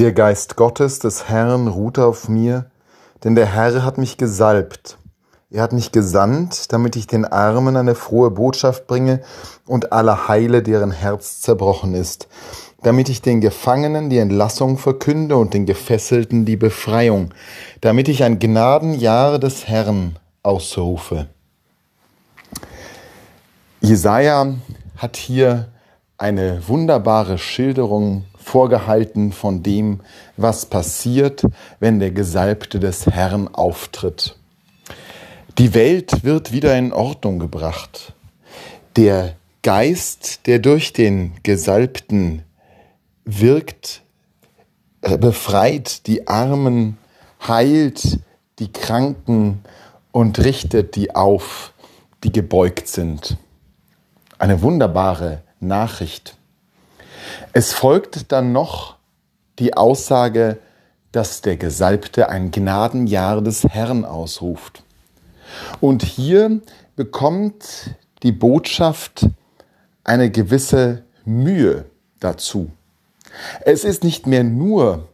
Der Geist Gottes des Herrn ruht auf mir, denn der Herr hat mich gesalbt. Er hat mich gesandt, damit ich den Armen eine frohe Botschaft bringe und alle heile, deren Herz zerbrochen ist, damit ich den Gefangenen die Entlassung verkünde und den Gefesselten die Befreiung, damit ich ein Gnadenjahr des Herrn ausrufe. Jesaja hat hier eine wunderbare Schilderung vorgehalten von dem, was passiert, wenn der Gesalbte des Herrn auftritt. Die Welt wird wieder in Ordnung gebracht. Der Geist, der durch den Gesalbten wirkt, äh, befreit die Armen, heilt die Kranken und richtet die auf, die gebeugt sind. Eine wunderbare Nachricht. Es folgt dann noch die Aussage, dass der Gesalbte ein Gnadenjahr des Herrn ausruft. Und hier bekommt die Botschaft eine gewisse Mühe dazu. Es ist nicht mehr nur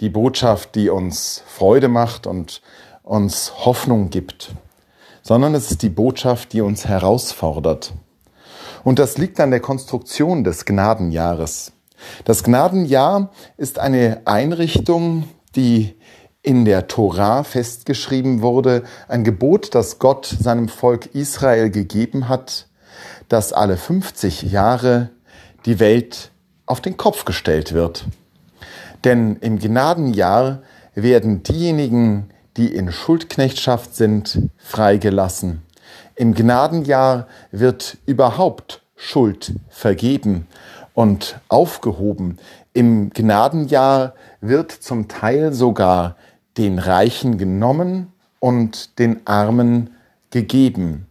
die Botschaft, die uns Freude macht und uns Hoffnung gibt, sondern es ist die Botschaft, die uns herausfordert. Und das liegt an der Konstruktion des Gnadenjahres. Das Gnadenjahr ist eine Einrichtung, die in der Tora festgeschrieben wurde, ein Gebot, das Gott seinem Volk Israel gegeben hat, dass alle 50 Jahre die Welt auf den Kopf gestellt wird. Denn im Gnadenjahr werden diejenigen, die in Schuldknechtschaft sind, freigelassen. Im Gnadenjahr wird überhaupt Schuld vergeben und aufgehoben. Im Gnadenjahr wird zum Teil sogar den Reichen genommen und den Armen gegeben.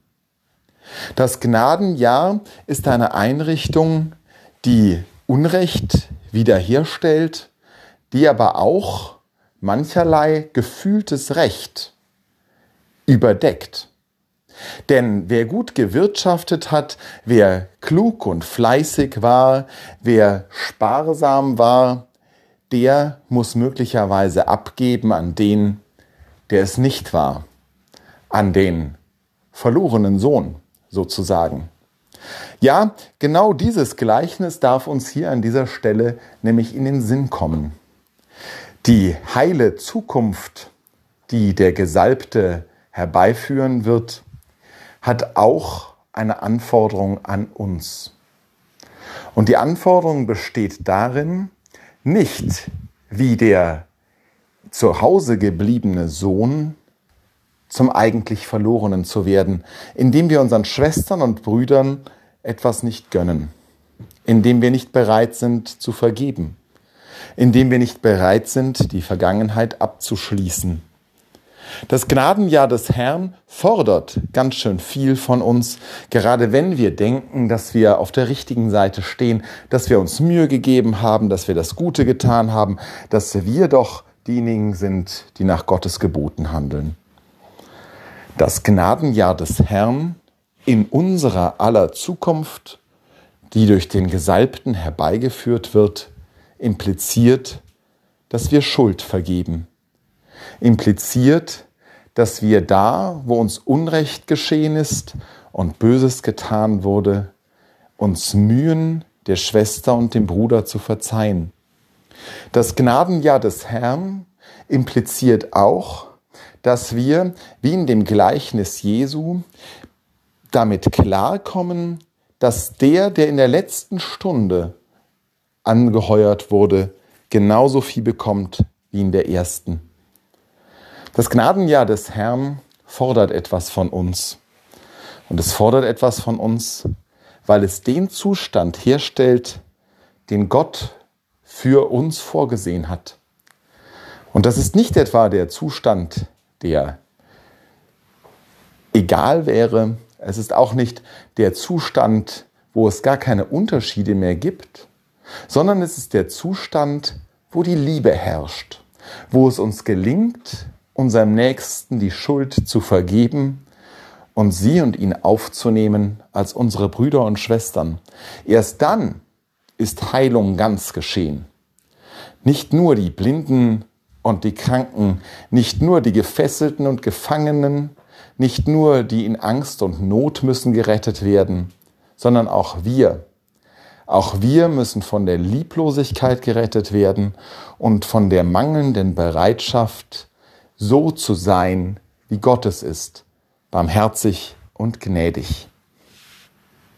Das Gnadenjahr ist eine Einrichtung, die Unrecht wiederherstellt, die aber auch mancherlei gefühltes Recht überdeckt. Denn wer gut gewirtschaftet hat, wer klug und fleißig war, wer sparsam war, der muss möglicherweise abgeben an den, der es nicht war, an den verlorenen Sohn sozusagen. Ja, genau dieses Gleichnis darf uns hier an dieser Stelle nämlich in den Sinn kommen. Die heile Zukunft, die der Gesalbte herbeiführen wird, hat auch eine Anforderung an uns. Und die Anforderung besteht darin, nicht wie der zu Hause gebliebene Sohn zum eigentlich Verlorenen zu werden, indem wir unseren Schwestern und Brüdern etwas nicht gönnen, indem wir nicht bereit sind zu vergeben, indem wir nicht bereit sind, die Vergangenheit abzuschließen das Gnadenjahr des Herrn fordert ganz schön viel von uns, gerade wenn wir denken, dass wir auf der richtigen Seite stehen, dass wir uns Mühe gegeben haben, dass wir das Gute getan haben, dass wir doch diejenigen sind, die nach Gottes Geboten handeln. Das Gnadenjahr des Herrn in unserer aller Zukunft, die durch den Gesalbten herbeigeführt wird, impliziert, dass wir Schuld vergeben impliziert, dass wir da, wo uns Unrecht geschehen ist und Böses getan wurde, uns mühen, der Schwester und dem Bruder zu verzeihen. Das Gnadenjahr des Herrn impliziert auch, dass wir, wie in dem Gleichnis Jesu, damit klarkommen, dass der, der in der letzten Stunde angeheuert wurde, genauso viel bekommt wie in der ersten. Das Gnadenjahr des Herrn fordert etwas von uns. Und es fordert etwas von uns, weil es den Zustand herstellt, den Gott für uns vorgesehen hat. Und das ist nicht etwa der Zustand, der egal wäre. Es ist auch nicht der Zustand, wo es gar keine Unterschiede mehr gibt, sondern es ist der Zustand, wo die Liebe herrscht, wo es uns gelingt, unserem Nächsten die Schuld zu vergeben und sie und ihn aufzunehmen als unsere Brüder und Schwestern. Erst dann ist Heilung ganz geschehen. Nicht nur die Blinden und die Kranken, nicht nur die Gefesselten und Gefangenen, nicht nur die in Angst und Not müssen gerettet werden, sondern auch wir. Auch wir müssen von der Lieblosigkeit gerettet werden und von der mangelnden Bereitschaft, so zu sein, wie Gott es ist, barmherzig und gnädig.